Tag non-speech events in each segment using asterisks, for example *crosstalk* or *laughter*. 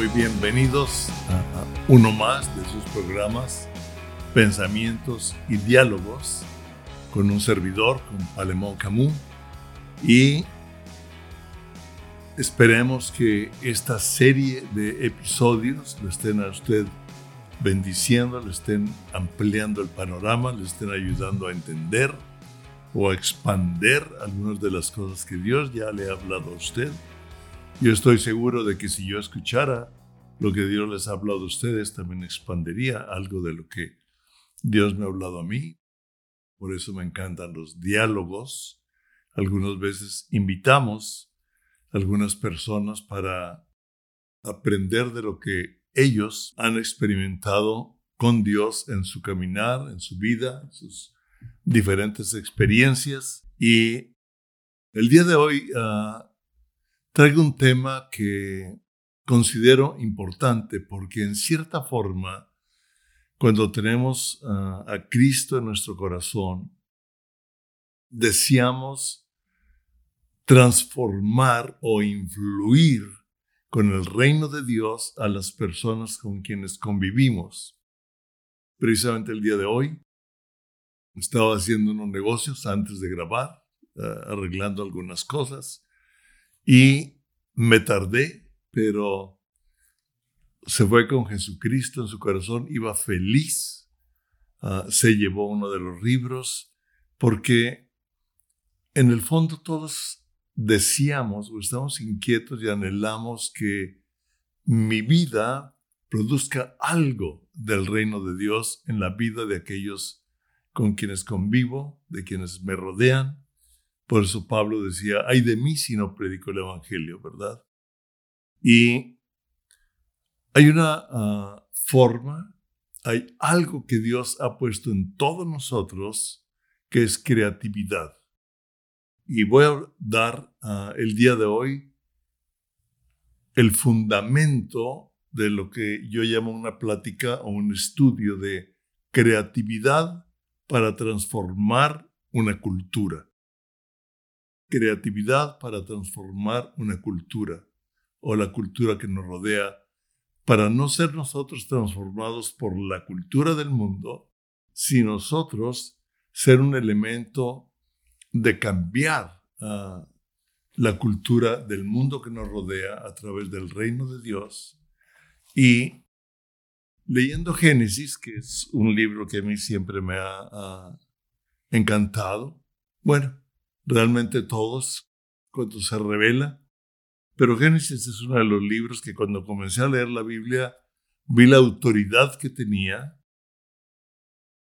muy bienvenidos a uno más de sus programas Pensamientos y Diálogos con un servidor, con Alemón Camus. Y esperemos que esta serie de episodios le estén a usted bendiciendo, le estén ampliando el panorama, le estén ayudando a entender o a expander algunas de las cosas que Dios ya le ha hablado a usted. Yo estoy seguro de que si yo escuchara lo que Dios les ha hablado a ustedes, también expandería algo de lo que Dios me ha hablado a mí. Por eso me encantan los diálogos. Algunas veces invitamos a algunas personas para aprender de lo que ellos han experimentado con Dios en su caminar, en su vida, sus diferentes experiencias. Y el día de hoy ah, traigo un tema que considero importante porque en cierta forma, cuando tenemos a Cristo en nuestro corazón, deseamos transformar o influir con el reino de Dios a las personas con quienes convivimos. Precisamente el día de hoy estaba haciendo unos negocios antes de grabar, eh, arreglando algunas cosas y me tardé, pero se fue con Jesucristo en su corazón, iba feliz, ah, se llevó uno de los libros, porque en el fondo todos decíamos o estamos inquietos y anhelamos que mi vida produzca algo del reino de Dios en la vida de aquellos con quienes convivo, de quienes me rodean. Por eso Pablo decía, ay de mí si no predico el Evangelio, ¿verdad? Y hay una ah, forma, hay algo que Dios ha puesto en todos nosotros que es creatividad. Y voy a dar ah, el día de hoy el fundamento de lo que yo llamo una plática o un estudio de creatividad para transformar una cultura. Creatividad para transformar una cultura o la cultura que nos rodea, para no ser nosotros transformados por la cultura del mundo, sino nosotros ser un elemento de cambiar ah, la cultura del mundo que nos rodea a través del reino de Dios y leyendo Génesis, que es un libro que a mí siempre me ha, encantado. Bueno, realmente todos, cuando se revela. Pero Génesis es uno de los libros que cuando comencé a leer la Biblia vi la autoridad que tenía.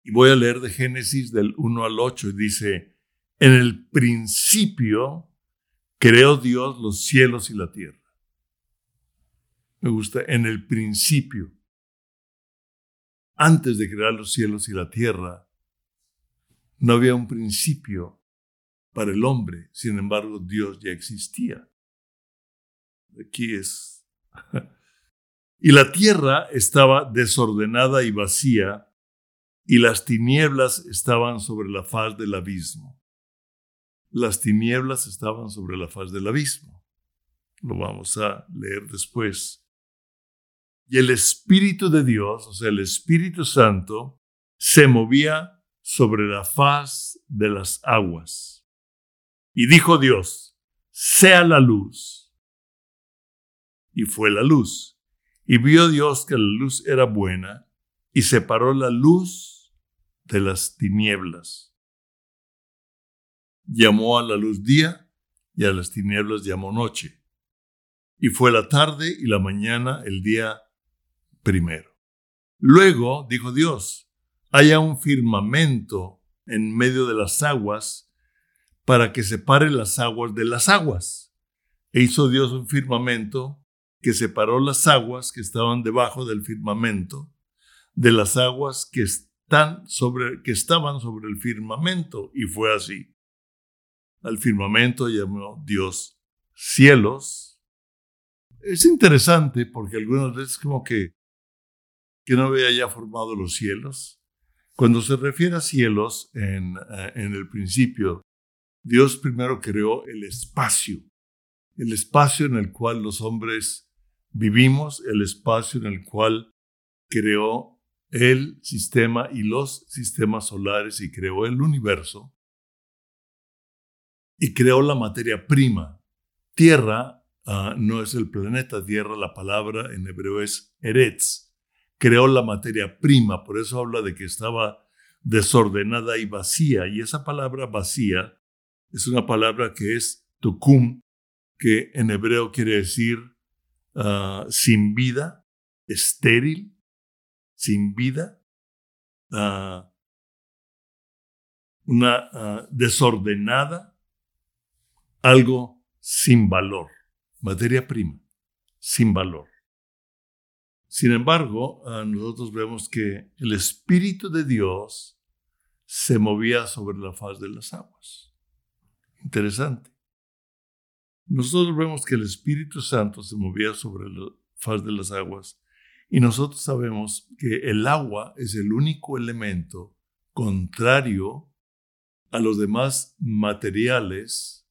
Y voy a leer de Génesis del 1 al 8 y dice, en el principio creó Dios los cielos y la tierra. Me gusta, en el principio antes de crear los cielos y la tierra, no había un principio para el hombre, sin embargo Dios ya existía. Aquí es. *laughs* y la tierra estaba desordenada y vacía, y las tinieblas estaban sobre la faz del abismo. Las tinieblas estaban sobre la faz del abismo. Lo vamos a leer después. Y el Espíritu de Dios, o sea, el Espíritu Santo, se movía sobre la faz de las aguas. Y dijo Dios, sea la luz. Y fue la luz. Y vio Dios que la luz era buena, y separó la luz de las tinieblas. Llamó a la luz día, y a las tinieblas llamó noche. Y fue la tarde y la mañana el día primero. Luego, dijo Dios, haya un firmamento en medio de las aguas para que separe las aguas de las aguas. E hizo Dios un firmamento que separó las aguas que estaban debajo del firmamento de las aguas que, están sobre, que estaban sobre el firmamento. Y fue así. Al firmamento llamó Dios cielos. Es interesante porque algunas veces como que que no había ya formado los cielos. Cuando se refiere a cielos en, eh, en el principio, Dios primero creó el espacio, el espacio en el cual los hombres vivimos el espacio en el cual creó el sistema y los sistemas solares y creó el universo y creó la materia prima. Tierra ah, no es el planeta Tierra, la palabra en hebreo es Eretz. Creó la materia prima, por eso habla de que estaba desordenada y vacía. Y esa palabra vacía es una palabra que es tukum, que en hebreo quiere decir ah, sin vida, estéril, sin vida, ah, una desordenada, algo sin valor, materia prima, sin valor. Sin embargo, nosotros vemos que el Espíritu de Dios se movía sobre la faz de las aguas. Interesante. Nosotros vemos que el Espíritu Santo se movía sobre la faz de las aguas y nosotros sabemos que el agua es el único elemento contrario a los demás materiales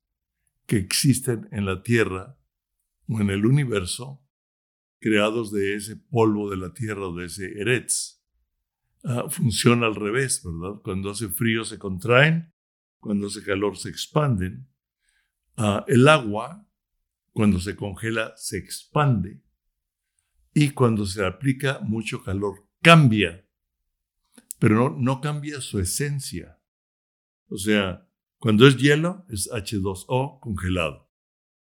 que existen en la Tierra o en el universo, creados de ese polvo de la Tierra o de ese Eretz. Ah, funciona al revés, ¿verdad? Cuando hace frío se contraen, cuando hace calor se expanden. Ah, el agua, cuando se congela, se expande. Y cuando se aplica mucho calor, cambia. Pero no, no cambia su esencia. O sea, cuando es hielo es H2O congelado.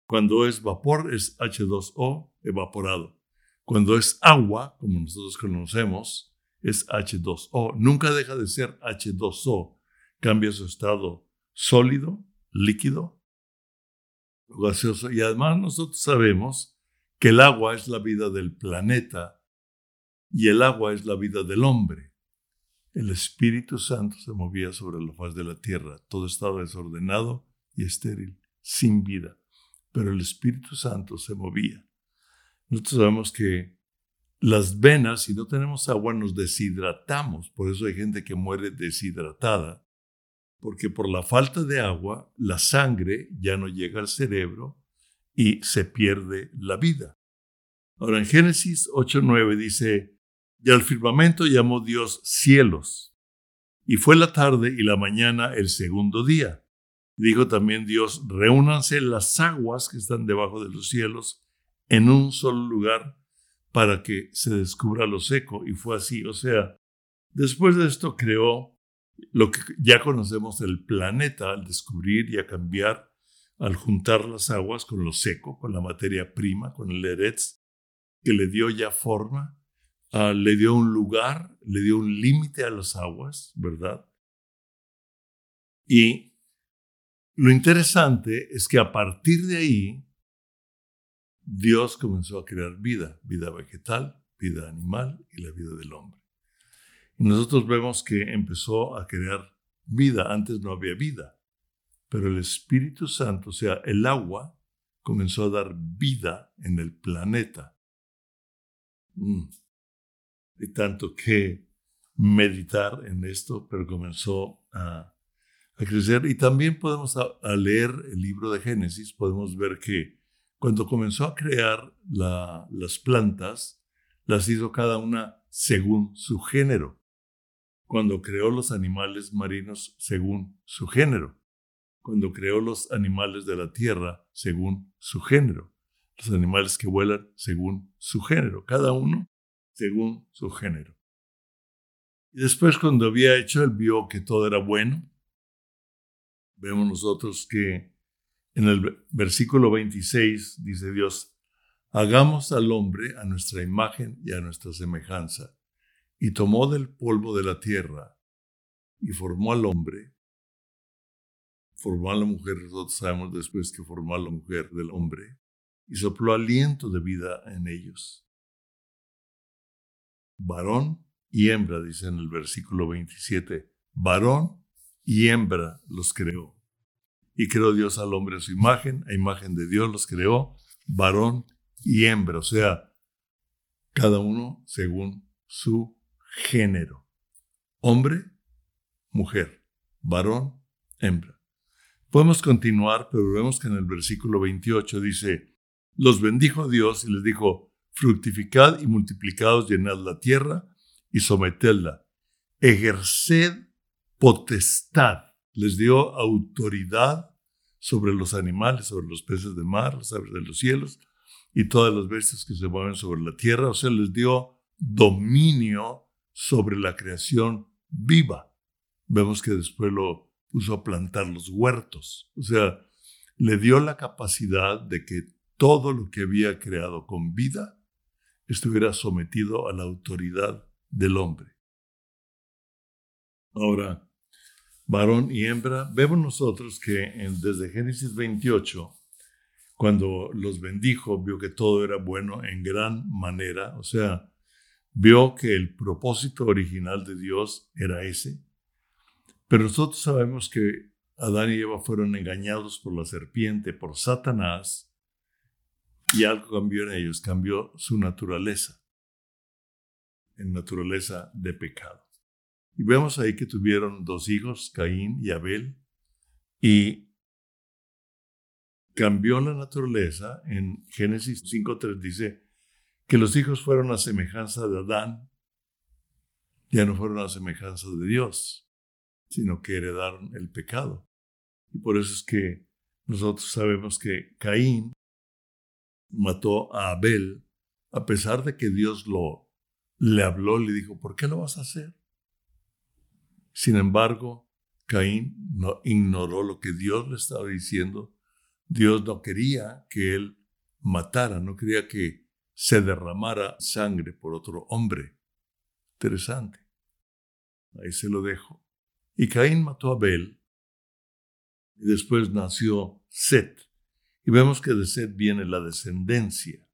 Cuando es vapor es H2O evaporado. Cuando es agua, como nosotros conocemos, es H2O. Nunca deja de ser H2O. Cambia su estado sólido, líquido, gaseoso. Y además nosotros sabemos que el agua es la vida del planeta y el agua es la vida del hombre. El Espíritu Santo se movía sobre la faz de la tierra. Todo estaba desordenado y estéril, sin vida. Pero el Espíritu Santo se movía. Nosotros sabemos que las venas, si no tenemos agua, nos deshidratamos. Por eso hay gente que muere deshidratada. Porque por la falta de agua, la sangre ya no llega al cerebro y se pierde la vida. Ahora en Génesis 8.9 dice, y al firmamento llamó Dios cielos. Y fue la tarde y la mañana el segundo día. Dijo también Dios, reúnanse las aguas que están debajo de los cielos en un solo lugar para que se descubra lo seco. Y fue así. O sea, después de esto creó lo que ya conocemos del planeta al descubrir y a cambiar, al juntar las aguas con lo seco, con la materia prima, con el eretz, que le dio ya forma Ah, le dio un lugar, le dio un límite a las aguas, ¿verdad? Y lo interesante es que a partir de ahí, Dios comenzó a crear vida, vida vegetal, vida animal y la vida del hombre. Y nosotros vemos que empezó a crear vida, antes no había vida, pero el Espíritu Santo, o sea, el agua, comenzó a dar vida en el planeta. Mm hay tanto que meditar en esto, pero comenzó a, crecer. Y también podemos leer el libro de Génesis, podemos ver que cuando comenzó a crear las plantas, las hizo cada una según su género. Cuando creó los animales marinos según su género. Cuando creó los animales de la tierra según su género. Los animales que vuelan según su género. Cada uno según su género. Y después cuando había hecho, él vio que todo era bueno. Vemos nosotros que en el versículo 26 dice Dios, hagamos al hombre a nuestra imagen y a nuestra semejanza. Y tomó del polvo de la tierra y formó al hombre. Formó a la mujer, nosotros sabemos después que formó a la mujer del hombre y sopló aliento de vida en ellos varón y hembra, dice en el versículo 27, varón y hembra los creó. Y creó Dios al hombre a su imagen, a imagen de Dios los creó, varón y hembra, o sea, cada uno según su género. Hombre, mujer, varón, hembra. Podemos continuar, pero vemos que en el versículo 28 dice, los bendijo Dios y les dijo, fructificad y multiplicados, llenad la tierra y sometedla. Ejerced potestad. Les dio autoridad sobre los animales, sobre los peces de mar, las aves de los cielos y todas las bestias que se mueven sobre la tierra. O sea, les dio dominio sobre la creación viva. Vemos que después lo puso a plantar los huertos. O sea, le dio la capacidad de que todo lo que había creado con vida estuviera sometido a la autoridad del hombre. Ahora, varón y hembra, vemos nosotros que desde Génesis 28, cuando los bendijo, vio que todo era bueno en gran manera, o sea, vio que el propósito original de Dios era ese. Pero nosotros sabemos que Adán y Eva fueron engañados por la serpiente, por Satanás, y algo cambió en ellos, cambió su naturaleza, en naturaleza de pecado. Y vemos ahí que tuvieron dos hijos, Caín y Abel, y cambió la naturaleza. En Génesis 5.3 dice que los hijos fueron a semejanza de Adán, ya no fueron a semejanza de Dios, sino que heredaron el pecado. Y por eso es que nosotros sabemos que Caín mató a Abel, a pesar de que Dios le habló, le dijo, ¿por qué lo vas a hacer? Sin embargo, Caín no ignoró lo que Dios le estaba diciendo. Dios no quería que él matara, no quería que se derramara sangre por otro hombre. Interesante. Ahí se lo dejo. Y Caín mató a Abel. Y después nació Set. Y vemos que de Set viene la descendencia.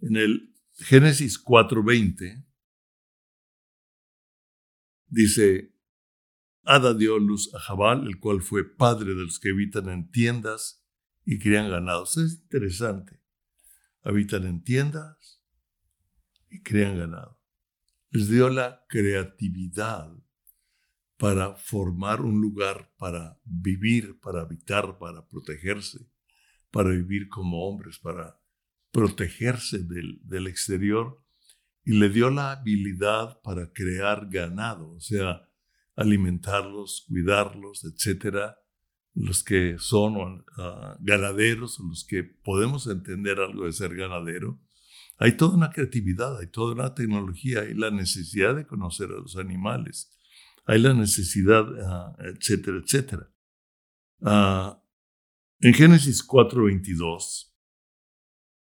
En el Génesis 4:20 dice, Ada dio luz a Jabal, el cual fue padre de los que habitan en tiendas y crían ganados. Es interesante. Habitan en tiendas y crían ganado. Les dio la creatividad para formar un lugar para vivir, para habitar, para protegerse para vivir como hombres, para protegerse del, del exterior y le dio la habilidad para crear ganado, o sea, alimentarlos, cuidarlos, etcétera, los que son uh, ganaderos, los que podemos entender algo de ser ganadero, hay toda una creatividad, hay toda una tecnología, hay la necesidad de conocer a los animales, hay la necesidad, uh, etcétera, etcétera. Uh, en Génesis 4:22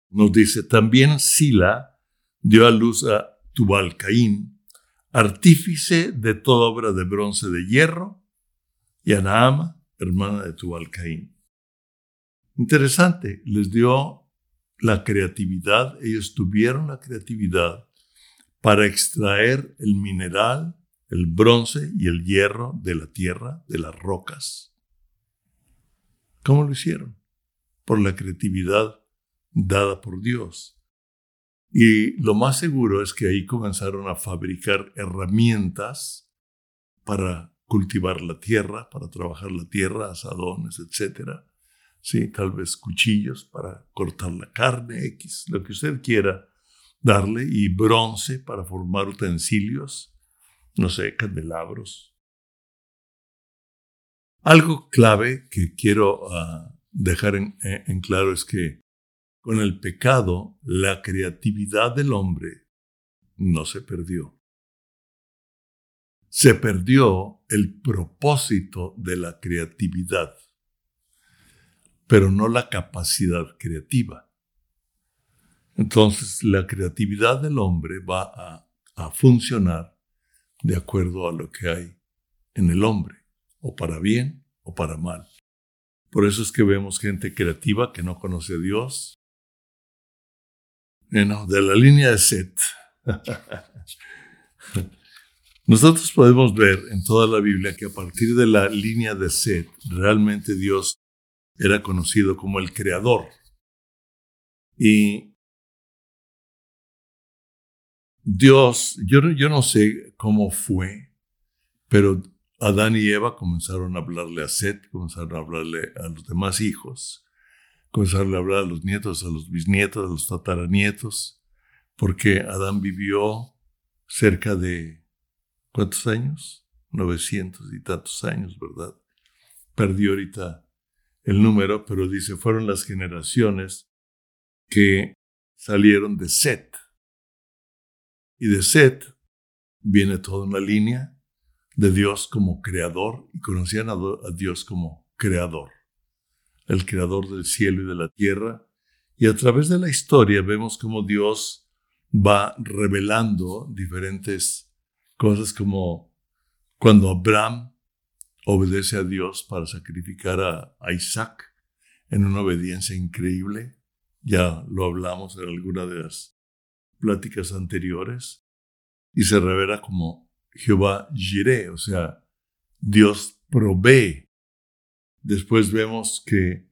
nos dice, también Sila dio a luz a Tubal Caín, artífice de toda obra de bronce de hierro, y a hermana de Tubal Caín. Interesante, les dio la creatividad, ellos tuvieron la creatividad para extraer el mineral, el bronce y el hierro de la tierra, de las rocas. ¿Cómo lo hicieron? Por la creatividad dada por Dios. Y lo más seguro es que ahí comenzaron a fabricar herramientas para cultivar la tierra, para trabajar la tierra, asadones, etc. Sí, tal vez cuchillos para cortar la carne, X, lo que usted quiera darle, y bronce para formar utensilios, no sé, candelabros, algo clave que quiero ah, dejar eh, en, claro es que con el pecado la creatividad del hombre no se perdió. Se perdió el propósito de la creatividad, pero no la capacidad creativa. Entonces la creatividad del hombre va a funcionar de acuerdo a lo que hay en el hombre o para bien o para mal. Por eso es que vemos gente creativa que no conoce a Dios. Bueno, de la línea de Set. *laughs* Nosotros podemos ver en toda la Biblia que a partir de la línea de Set, realmente Dios era conocido como el creador. Y Dios, yo, yo no sé cómo fue, pero Adán y Eva comenzaron a hablarle a Seth, comenzaron a hablarle a los demás hijos, comenzarle a hablar a los nietos, a los bisnietos, a los tataranietos, porque Adán vivió cerca de, ¿cuántos años? 900 y tantos años, ¿verdad? Perdió ahorita el número, pero dice, fueron las generaciones que salieron de Set. Y de Set viene toda una línea de Dios como creador y conocían a, Dios como creador, el creador del cielo y de la tierra. Y a través de la historia vemos cómo Dios va revelando diferentes cosas como cuando Abraham obedece a Dios para sacrificar a, Isaac en una obediencia increíble. Ya lo hablamos en alguna de las pláticas anteriores. Y se revela como Jehová Jireh, o sea, Dios provee. Después vemos que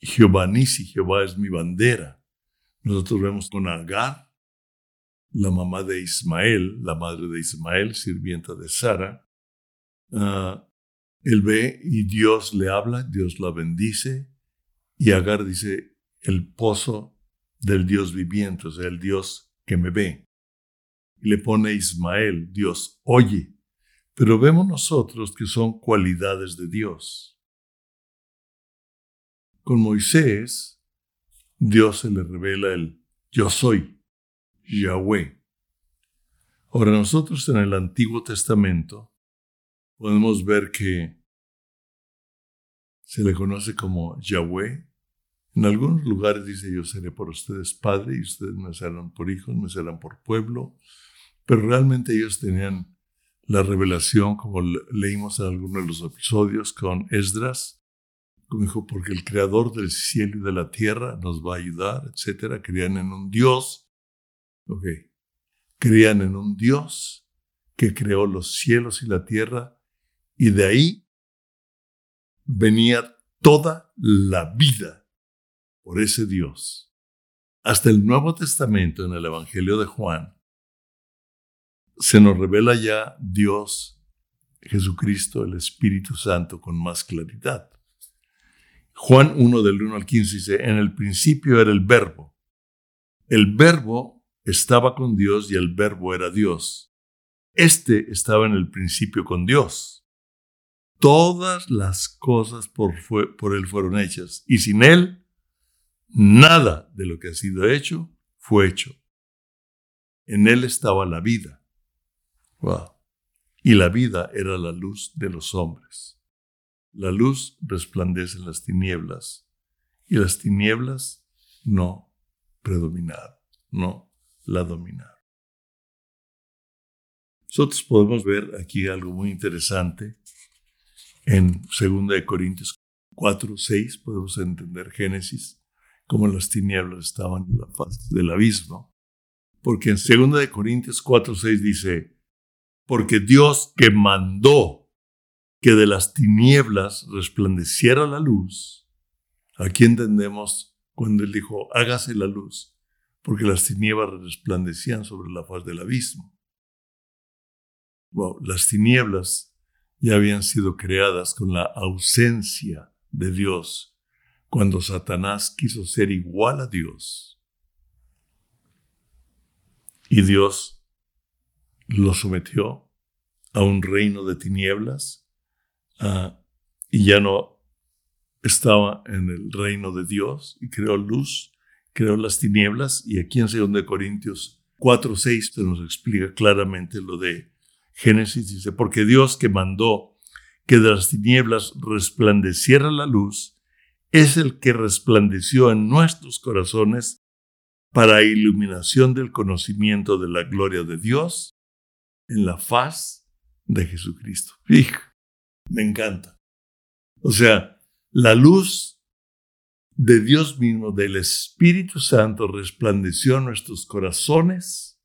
Jehová Nisi, Jehová es mi bandera. Nosotros vemos con Agar, la mamá de Ismael, la madre de Ismael, sirvienta de Sara. Ah, él ve y Dios le habla, Dios la bendice, y Agar dice, el pozo del Dios viviente, o sea, el Dios que me ve y le pone Ismael, Dios oye. Pero vemos nosotros que son cualidades de Dios. Con Moisés, Dios se le revela el yo soy, Yahweh. Ahora nosotros en el Antiguo Testamento podemos ver que se le conoce como Yahweh. En algunos lugares dice yo seré por ustedes padre y ustedes me serán por hijos, me serán por pueblo. Pero realmente ellos tenían la revelación, como leímos en algunos de los episodios con Esdras, como dijo, porque el creador del cielo y de la tierra nos va a ayudar, etc. Creían en un Dios, ok, creían en un Dios que creó los cielos y la tierra, y de ahí venía toda la vida por ese Dios. Hasta el Nuevo Testamento, en el Evangelio de Juan, se nos revela ya Dios, Jesucristo, el Espíritu Santo con más claridad. Juan 1 del 1 al 15 dice, en el principio era el verbo. El verbo estaba con Dios y el verbo era Dios. Este estaba en el principio con Dios. Todas las cosas por, Él fueron hechas y sin Él nada de lo que ha sido hecho fue hecho. En Él estaba la vida y la vida era la luz de los hombres. La luz resplandece en las tinieblas y las tinieblas no predominaron, no la dominaron. Nosotros podemos ver aquí algo muy interesante. En 2 Corintios 4, 6 podemos entender Génesis, como las tinieblas estaban en la faz del abismo. Porque en 2 Corintios 4, 6 dice, porque Dios que mandó que de las tinieblas resplandeciera la luz, aquí entendemos cuando Él dijo, hágase la luz, porque las tinieblas resplandecían sobre la faz del abismo. las tinieblas ya habían sido creadas con la ausencia de Dios, cuando Satanás quiso ser igual a Dios. Y Dios lo sometió a un reino de tinieblas ah, y ya no estaba en el reino de Dios y creó luz, creó las tinieblas y aquí en 2 Corintios 4.6 se nos explica claramente lo de Génesis, dice, porque Dios que mandó que de las tinieblas resplandeciera la luz, es el que resplandeció en nuestros corazones para iluminación del conocimiento de la gloria de Dios en la faz de Jesucristo. me encanta. O sea, la luz de Dios mismo, del Espíritu Santo, resplandeció en nuestros corazones.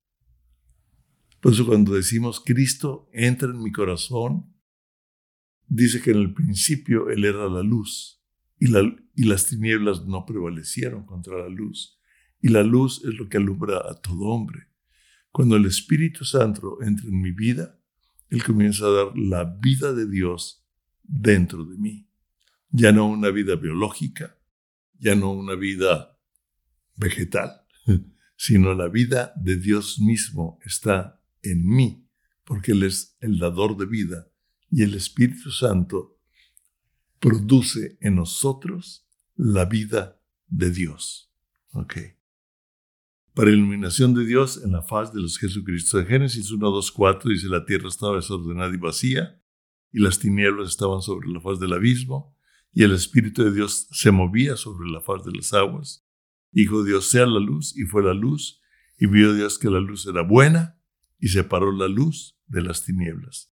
Por eso cuando decimos Cristo entra en mi corazón, dice que en el principio Él era la luz y, y las tinieblas no prevalecieron contra la luz. Y la luz es lo que alumbra a todo hombre. Cuando el Espíritu Santo entra en mi vida, Él comienza a dar la vida de Dios dentro de mí. Ya no una vida biológica, ya no una vida vegetal, *laughs* sino la vida de Dios mismo está en mí, porque Él es el dador de vida y el Espíritu Santo produce en nosotros la vida de Dios. Ok. Para iluminación de Dios en la faz de los Jesucristo. De Génesis 1, 2, 4 dice: La tierra estaba desordenada y vacía, y las tinieblas estaban sobre la faz del abismo, y el Espíritu de Dios se movía sobre la faz de las aguas. Dijo Dios: Sea la luz, y fue la luz, y vio Dios que la luz era buena, y separó la luz de las tinieblas.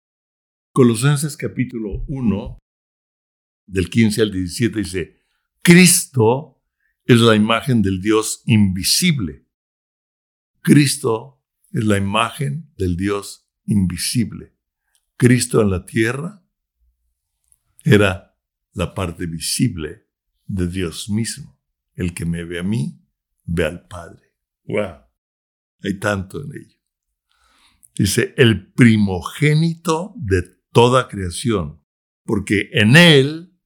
Colosenses capítulo 1, del 15 al 17 dice, Cristo es la imagen del Dios invisible. Cristo es la imagen del Dios invisible. Cristo en la tierra era la parte visible de Dios mismo. El que me ve a mí, ve al Padre. ¡Wow! Hay tanto en ello. Dice, el primogénito de toda creación, porque en Él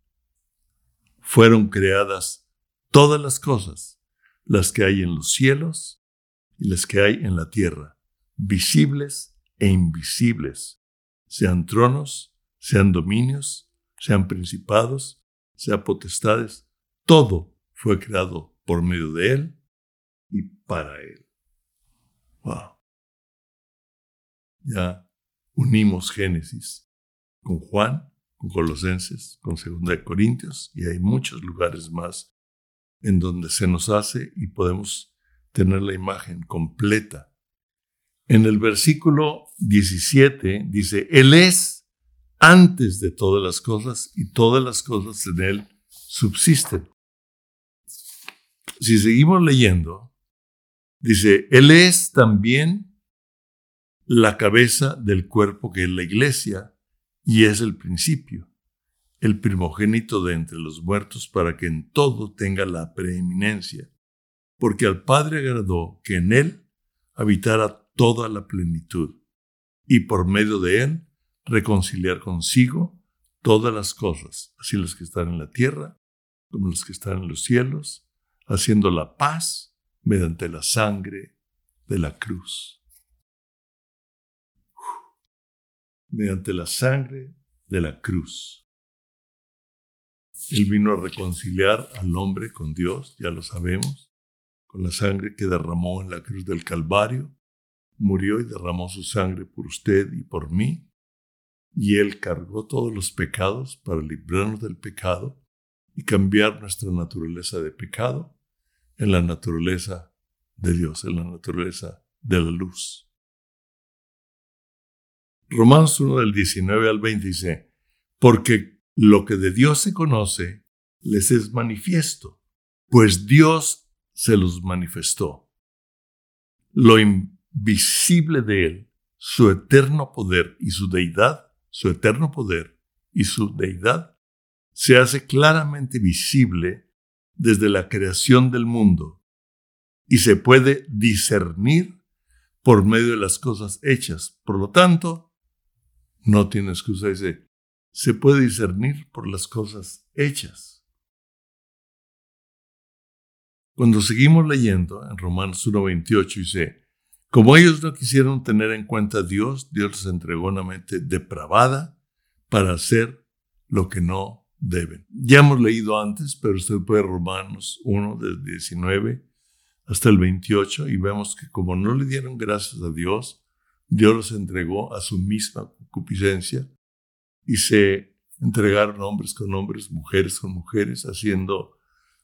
fueron creadas todas las cosas, las que hay en los cielos y las que hay en la tierra, visibles e invisibles, sean tronos, sean dominios, sean principados, sean potestades, todo fue creado por medio de Él y para Él. Wow. Ya unimos Génesis con Juan con Colosenses, con Segunda de Corintios, y hay muchos lugares más en donde se nos hace y podemos tener la imagen completa. En el versículo 17 dice, Él es antes de todas las cosas y todas las cosas en Él subsisten. Si seguimos leyendo, dice, Él es también la cabeza del cuerpo que es la iglesia y es el principio, el primogénito de entre los muertos para que en todo tenga la preeminencia, porque al Padre agradó que en él habitara toda la plenitud, y por medio de él reconciliar consigo todas las cosas, así las que están en la tierra como las que están en los cielos, haciendo la paz mediante la sangre de la cruz. mediante la sangre de la cruz. Él vino a reconciliar al hombre con Dios, ya lo sabemos, con la sangre que derramó en la cruz del Calvario. Murió y derramó su sangre por usted y por mí. Y Él cargó todos los pecados para librarnos del pecado y cambiar nuestra naturaleza de pecado en la naturaleza de Dios, en la naturaleza de la luz. Romanos 1 del 19 al 20 dice, porque lo que de Dios se conoce les es manifiesto, pues Dios se los manifestó. Lo invisible de Él, su eterno poder y su deidad, su eterno poder y su deidad, se hace claramente visible desde la creación del mundo y se puede discernir por medio de las cosas hechas. Por lo tanto, no tiene excusa. Dice, se puede discernir por las cosas hechas. Cuando seguimos leyendo en Romanos 1.28 dice, como ellos no quisieron tener en cuenta a Dios, Dios les entregó una mente depravada para hacer lo que no deben. Ya hemos leído antes, pero usted puede Romanos 1 del 19 hasta el 28 y vemos que como no le dieron gracias a Dios, Dios los entregó a su misma concupiscencia y se entregaron hombres con hombres, mujeres con mujeres, haciendo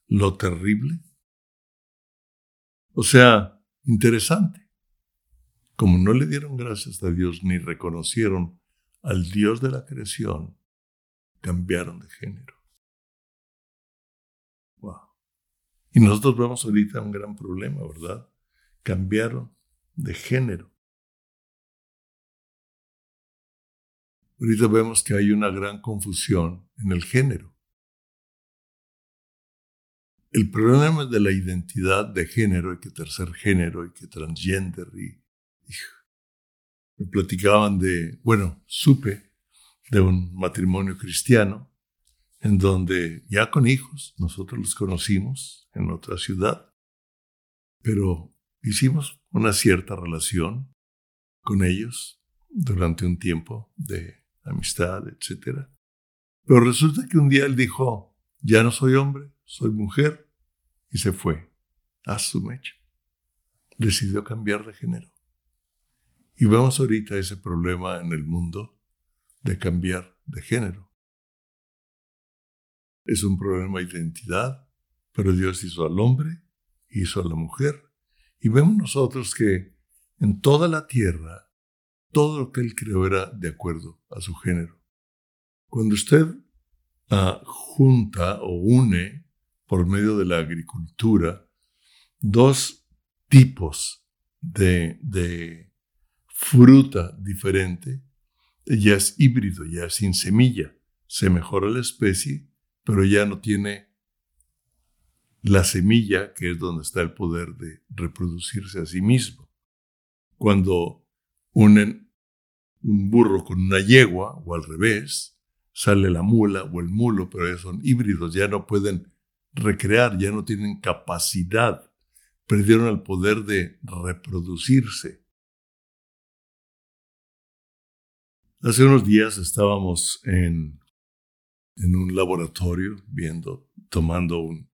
lo terrible. O sea, interesante. Como no le dieron gracias a Dios ni reconocieron al Dios de la creación, cambiaron de género. Wow. Y nosotros vemos ahorita un gran problema, ¿verdad? Cambiaron de género. Ahorita vemos que hay una gran confusión en el género. El problema de la identidad de género y que tercer género y que transgender y, me platicaban de, bueno, supe de un matrimonio cristiano en donde ya con hijos, nosotros los conocimos en otra ciudad, pero hicimos una cierta relación con ellos durante un tiempo de amistad, etc. Pero resulta que un día él dijo, ya no soy hombre, soy mujer, y se fue a su mecha. Decidió cambiar de género. Y vemos ahorita ese problema en el mundo de cambiar de género. Es un problema de identidad, pero Dios hizo al hombre, hizo a la mujer, y vemos nosotros que en toda la tierra, todo lo que Él creó era de acuerdo a su género. Cuando usted ah, junta o une por medio de la agricultura dos tipos de, de fruta diferente, ya es híbrido, ya es sin semilla. Se mejora la especie, pero ya no tiene la semilla, que es donde está el poder de reproducirse a sí mismo. Cuando unen un burro con una yegua, o al revés, sale la mula o el mulo, pero ya son híbridos, ya no pueden recrear, ya no tienen capacidad, perdieron el poder de reproducirse. Hace unos días estábamos en, en un laboratorio viendo, tomando un,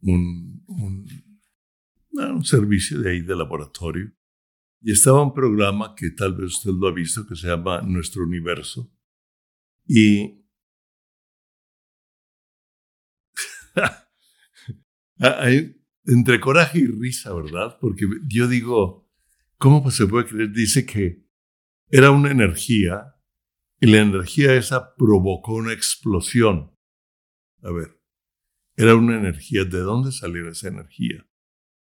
un, un, servicio de ahí de laboratorio. Y estaba un programa que tal vez usted lo ha visto, que se llama Nuestro Universo. Y *laughs* hay entre coraje y risa, ¿verdad? Porque yo digo, ¿cómo se puede creer? Dice que era una energía y la energía esa provocó una explosión. A ver, era una energía. ¿De dónde salió esa energía?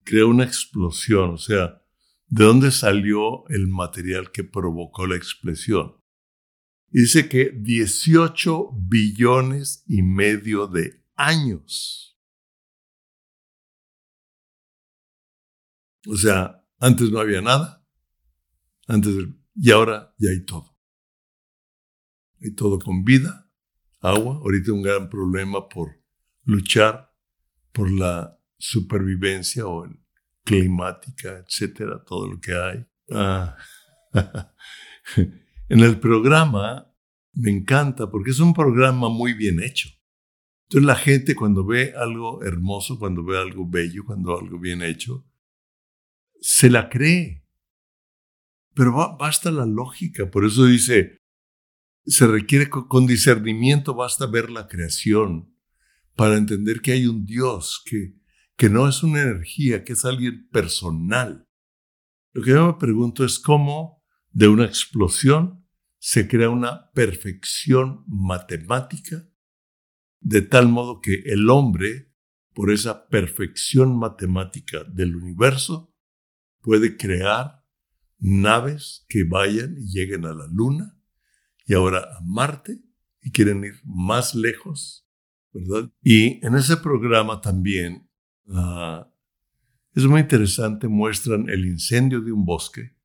Creó una explosión, o sea, ¿de dónde salió el material que provocó la explosión? dice que 18 billones y medio de años. O sea, antes no había nada. Antes y ahora ya hay todo. Hay todo con vida, agua. Ahorita un gran problema por luchar por la supervivencia o el climática, etcétera, todo lo que hay. Ah, *laughs* en el programa me encanta porque es un programa muy bien hecho. Entonces la gente cuando ve algo hermoso, cuando ve algo bello, cuando algo bien hecho, se la cree. Pero basta la lógica, por eso dice, se requiere con discernimiento, basta ver la creación para entender que hay un Dios, que, que no es una energía, que es alguien personal. Lo que yo me pregunto es cómo de una explosión se crea una perfección matemática, de tal modo que el hombre, por esa perfección matemática del universo, puede crear naves que vayan y lleguen a la Luna y ahora a Marte y quieren ir más lejos, ¿verdad? Y en ese programa también ah, es muy interesante, muestran el incendio de un bosque,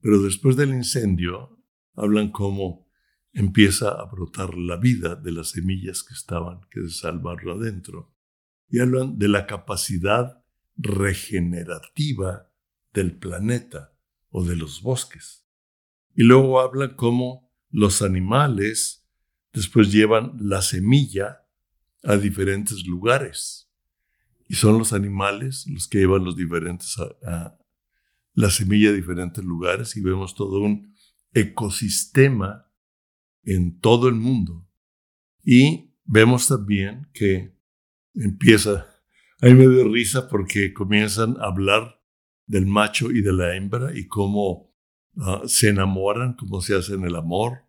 pero después del incendio hablan cómo empieza a brotar la vida de las semillas que estaban, que se salvaron adentro. Y hablan de la capacidad regenerativa del planeta o de los bosques. Y luego habla cómo los animales después llevan la semilla a diferentes lugares. Y son los animales los que llevan los diferentes la semilla a diferentes lugares y vemos todo un ecosistema en todo el mundo. Y vemos también que empieza a mí me dio risa porque comienzan a hablar del macho y de la hembra y cómo ah, se enamoran, cómo se hacen el amor.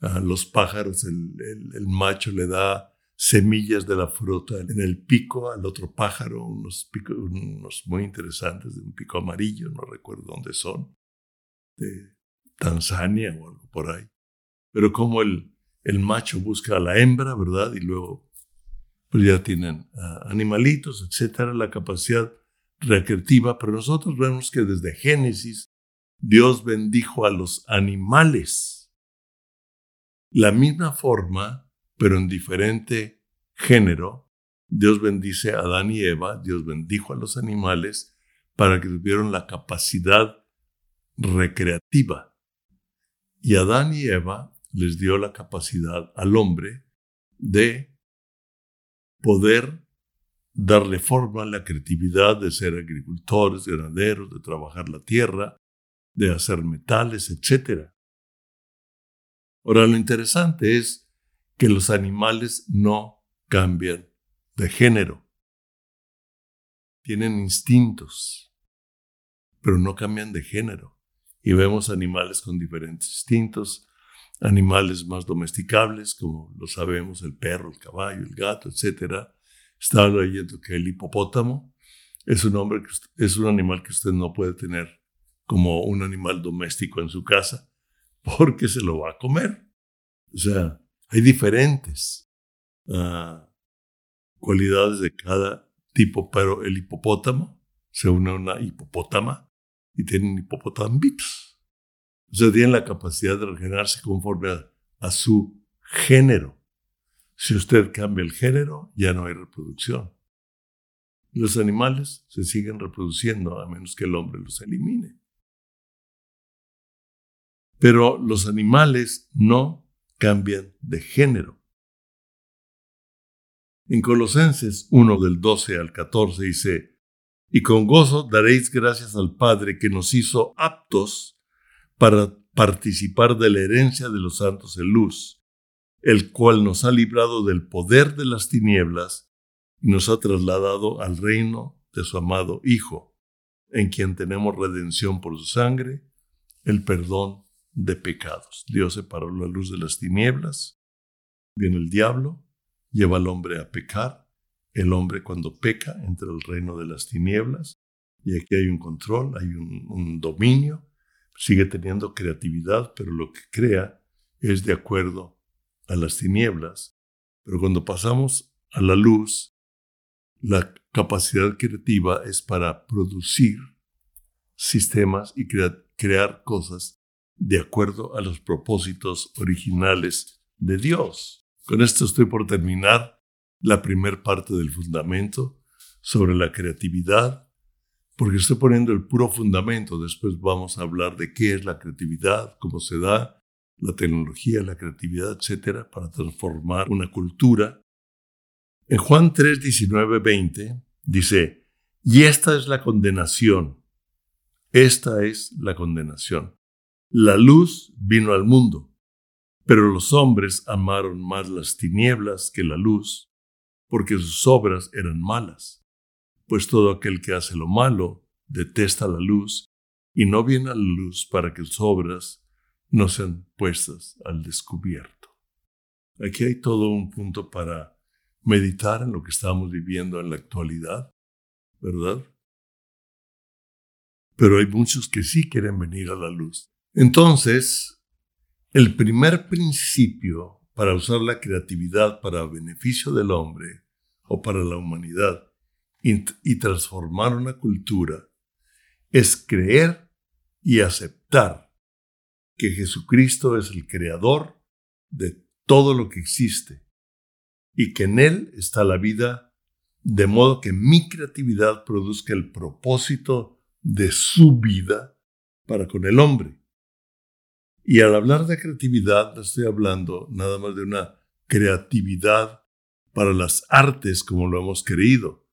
a los pájaros, el, macho le da semillas de la fruta en el pico al otro pájaro, unos, unos muy interesantes, de un pico amarillo, no recuerdo dónde son, de Tanzania o algo por ahí. Pero como el, el macho busca a la hembra, ¿verdad? Y luego pues ya tienen ah, animalitos, etcétera, la capacidad recreativa, pero nosotros vemos que desde Génesis Dios bendijo a los animales la misma forma, pero en diferente género, Dios bendice a Adán y Eva, Dios bendijo a los animales para que tuvieran la capacidad recreativa. Y Adán y Eva les dio la capacidad al hombre de poder darle forma a la creatividad de ser agricultores, ganaderos, de trabajar la tierra, de hacer metales, etc. Ahora, lo interesante es que los animales no cambian de género. Tienen instintos, pero no cambian de género. Y vemos animales con diferentes instintos, animales más domesticables, como lo sabemos, el perro, el caballo, el gato, etc. Estaba leyendo que el hipopótamo es un, hombre que es un animal que usted no puede tener como un animal doméstico en su casa porque se lo va a comer. O sea, hay diferentes ah, cualidades de cada tipo, pero el hipopótamo se une a una hipopótama y tienen hipopotambitos. O sea, tienen la capacidad de regenerarse conforme a, su género. Si usted cambia el género, ya no hay reproducción. Los animales se siguen reproduciendo a menos que el hombre los elimine. Pero los animales no cambian de género. En Colosenses 1 del 12 al 14 dice, y con gozo daréis gracias al Padre que nos hizo aptos para participar de la herencia de los santos en luz, el cual nos ha librado del poder de las tinieblas y nos ha trasladado al reino de su amado Hijo, en quien tenemos redención por su sangre, el perdón de pecados. Dios separó la luz de las tinieblas, viene el diablo, lleva al hombre a pecar, el hombre cuando peca entra al reino de las tinieblas, y aquí hay un control, hay un, dominio, sigue teniendo creatividad, pero lo que crea es de acuerdo a las tinieblas. Pero cuando pasamos a la luz, la capacidad creativa es para producir sistemas y crear cosas de acuerdo a los propósitos originales de Dios. Con esto estoy por terminar la primera parte del fundamento sobre la creatividad, porque estoy poniendo el puro fundamento. Después vamos a hablar de qué es la creatividad, cómo se da, la tecnología, la creatividad, etcétera, para transformar una cultura. En Juan 3, 19, 20 dice: Y esta es la condenación. Esta es la condenación. La luz vino al mundo, pero los hombres amaron más las tinieblas que la luz, porque sus obras eran malas. Pues todo aquel que hace lo malo detesta la luz y no viene a la luz para que sus obras no sean puestas al descubierto. Aquí hay todo un punto para meditar en lo que estamos viviendo en la actualidad, ¿verdad? Pero hay muchos que sí quieren venir a la luz. Entonces, el primer principio para usar la creatividad para beneficio del hombre o para la humanidad y, transformar una cultura es creer y aceptar que Jesucristo es el creador de todo lo que existe y que en Él está la vida, de modo que mi creatividad produzca el propósito de su vida para con el hombre. Y al hablar de creatividad, estoy hablando nada más de una creatividad para las artes como lo hemos creído.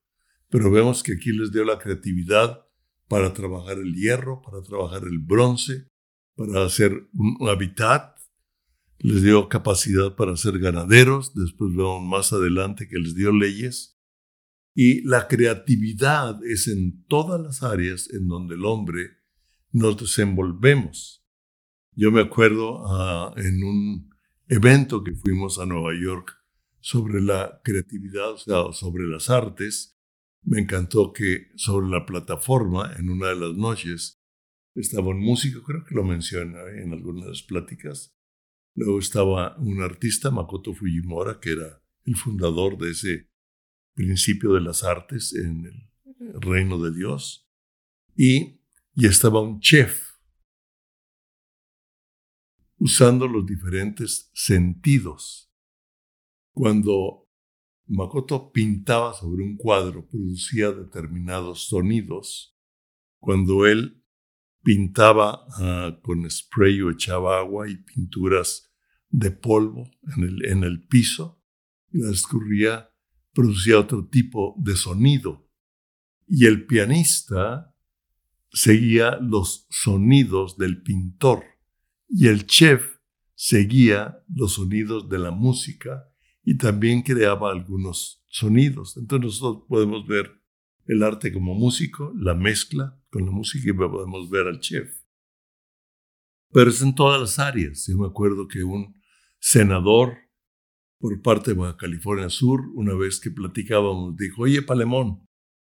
Pero vemos que aquí les dio la creatividad para trabajar el hierro, para trabajar el bronce, para hacer un hábitat. Les dio capacidad para ser ganaderos. Después vemos más adelante que les dio leyes. Y la creatividad es en todas las áreas en donde el hombre nos desenvolvemos. Yo me acuerdo ah, en un evento que fuimos a Nueva York sobre la creatividad, o sea, sobre las artes. Me encantó que sobre la plataforma, en una de las noches, estaba un músico, creo que lo menciona en algunas de las pláticas. Luego estaba un artista, Makoto Fujimura, que era el fundador de ese principio de las artes en el reino de Dios. Y, y estaba un chef usando los diferentes sentidos. Cuando Makoto pintaba sobre un cuadro, producía determinados sonidos. Cuando él pintaba ah, con spray o echaba agua y pinturas de polvo en el, en el piso, y la escurría, producía otro tipo de sonido. Y el pianista seguía los sonidos del pintor y el chef seguía los sonidos de la música y también creaba algunos sonidos. Entonces nosotros podemos ver el arte como músico, la mezcla con la música y podemos ver al chef. Pero es en todas las áreas. Yo me acuerdo que un senador por parte de Baja California Sur, una vez que platicábamos, dijo, oye, Palemón,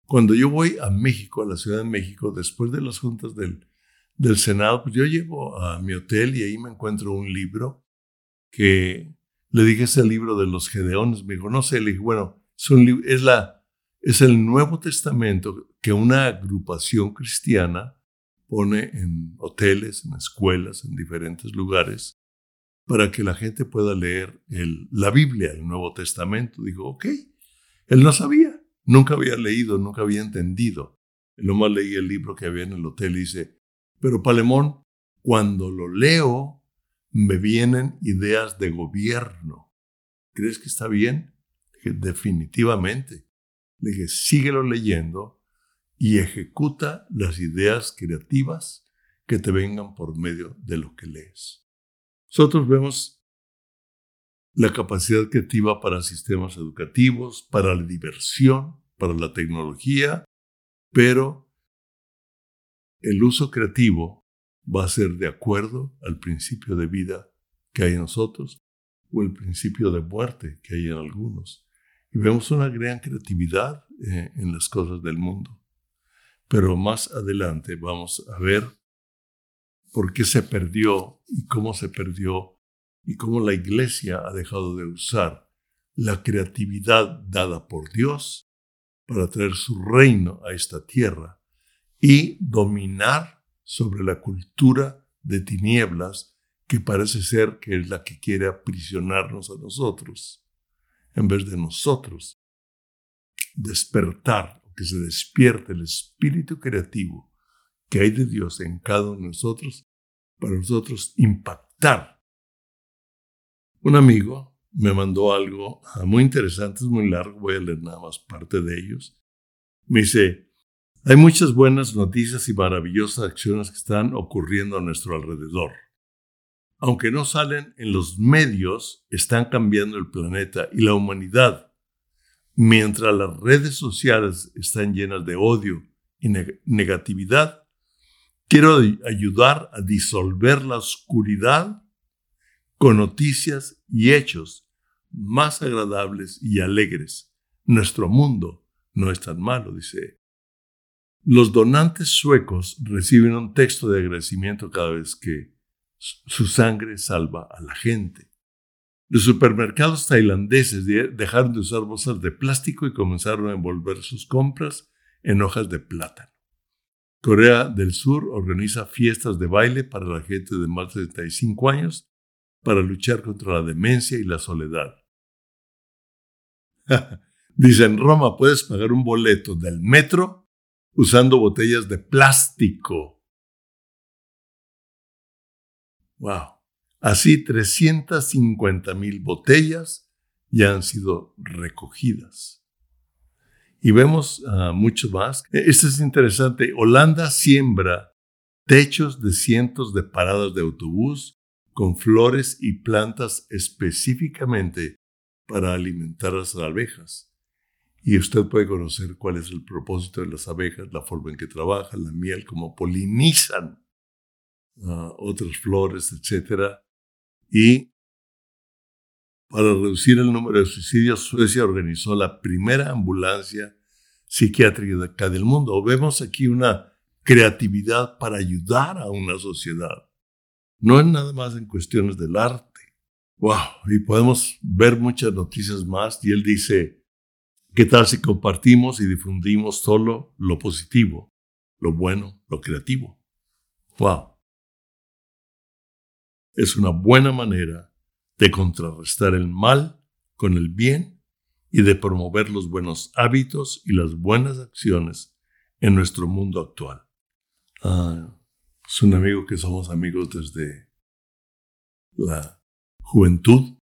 cuando yo voy a México, a la Ciudad de México, después de las juntas del, del Senado, pues yo llego a mi hotel y ahí me encuentro un libro que le dije, es el libro de los Gedeones. Me dijo, no sé, le dije, bueno, es, la, es el Nuevo Testamento que una agrupación cristiana pone en hoteles, en escuelas, en diferentes lugares, para que la gente pueda leer el, la Biblia, el Nuevo Testamento. Dijo, ok, él no sabía, nunca había leído, nunca había entendido. Él nomás leí el libro que había en el hotel y dice, pero Palemón, cuando lo leo, me vienen ideas de gobierno. ¿Crees que está bien? Definitivamente. Le dije, síguelo leyendo y ejecuta las ideas creativas que te vengan por medio de lo que lees. Nosotros vemos la capacidad creativa para sistemas educativos, para la diversión, para la tecnología, pero el uso creativo va a ser de acuerdo al principio de vida que hay en nosotros o el principio de muerte que hay en algunos. Y vemos una gran creatividad eh, en las cosas del mundo. Pero más adelante vamos a ver por qué se perdió y cómo se perdió y cómo la iglesia ha dejado de usar la creatividad dada por Dios para traer su reino a esta tierra y dominar sobre la cultura de tinieblas que parece ser que es la que quiere aprisionarnos a nosotros, en vez de nosotros despertar, que se despierte el espíritu creativo que hay de Dios en cada uno de nosotros para nosotros impactar. Un amigo me mandó algo ah, muy interesante, es muy largo, voy a leer nada más parte de ellos. Me dice, hay muchas buenas noticias y maravillosas acciones que están ocurriendo a nuestro alrededor. Aunque no salen en los medios, están cambiando el planeta y la humanidad. Mientras las redes sociales están llenas de odio y negatividad, Quiero ayudar a disolver la oscuridad con noticias y hechos más agradables y alegres. Nuestro mundo no es tan malo, dice. Los donantes suecos reciben un texto de agradecimiento cada vez que su sangre salva a la gente. Los supermercados tailandeses dejaron de usar bolsas de plástico y comenzaron a envolver sus compras en hojas de plátano. Corea del Sur organiza fiestas de baile para la gente de más de 35 años para luchar contra la demencia y la soledad. *laughs* Dice, en Roma puedes pagar un boleto del metro usando botellas de plástico. ¡Wow! Así 350 mil botellas ya han sido recogidas. Y vemos uh, mucho más. E, esto es interesante. Holanda siembra techos de cientos de paradas de autobús con flores y plantas específicamente para alimentar a las abejas. Y usted puede conocer cuál es el propósito de las abejas, la forma en que trabajan, la miel, cómo polinizan uh, otras flores, etc. Y para reducir el número de suicidios, Suecia organizó la primera ambulancia psiquiátrica del mundo. Vemos aquí una creatividad para ayudar a una sociedad. No es nada más en cuestiones del arte. Wow, y podemos ver muchas noticias más. Y él dice, ¿qué tal si compartimos y difundimos solo lo positivo, lo bueno, lo creativo? Wow. es una buena manera de contrarrestar el mal con el bien y de promover los buenos hábitos y las buenas acciones en nuestro mundo actual. Ah, es un amigo que somos amigos desde la juventud.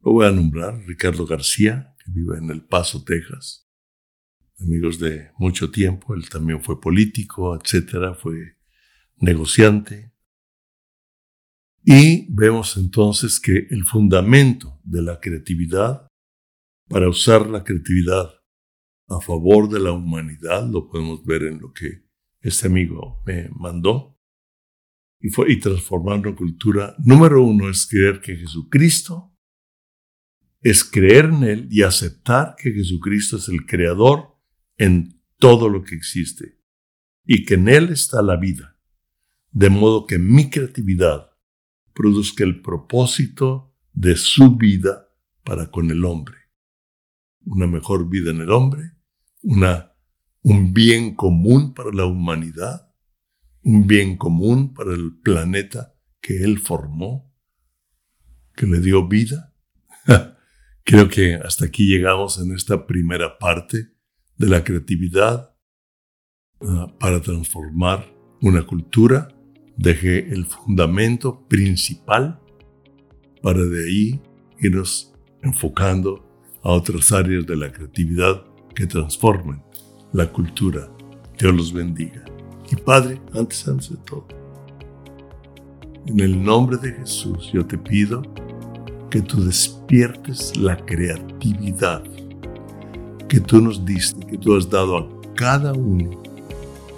Lo voy a nombrar, Ricardo García, que vive en El Paso, Texas. Amigos de mucho tiempo, él también fue político, etcétera, fue negociante. Y vemos entonces que el fundamento de la creatividad, para usar la creatividad a favor de la humanidad, lo podemos ver en lo que este amigo me mandó, y, fue, y cultura. Número uno es creer que Jesucristo es creer en Él y aceptar que Jesucristo es el creador en todo lo que existe y que en Él está la vida, de modo que mi creatividad produzca el propósito de su vida para con el hombre. Una mejor vida en el hombre, una, un bien común para la humanidad un bien común para el planeta que Él formó, que le dio vida. Creo que hasta aquí llegamos en esta primera parte de la creatividad ah, para transformar una cultura. Dejé el fundamento principal para de ahí irnos enfocando a otras áreas de la creatividad que transformen la cultura. Dios los bendiga. Y Padre, antes, antes de todo, en el nombre de Jesús yo te pido que tú despiertes la creatividad que tú nos diste, que tú has dado a cada uno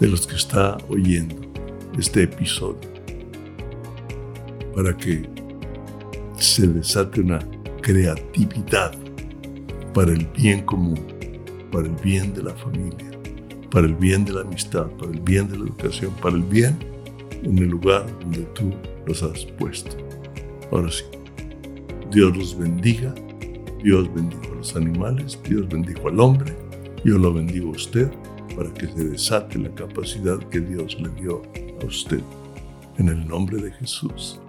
de los que está oyendo este episodio, para que se desate una creatividad para el bien común, para el bien de la familia para el bien de la amistad, para el bien de la educación, para el bien en el lugar donde tú los has puesto. Ahora sí, Dios los bendiga, Dios bendijo a los animales, Dios bendijo al hombre, yo lo bendigo a usted para que se desate la capacidad que Dios le dio a usted. En el nombre de Jesús.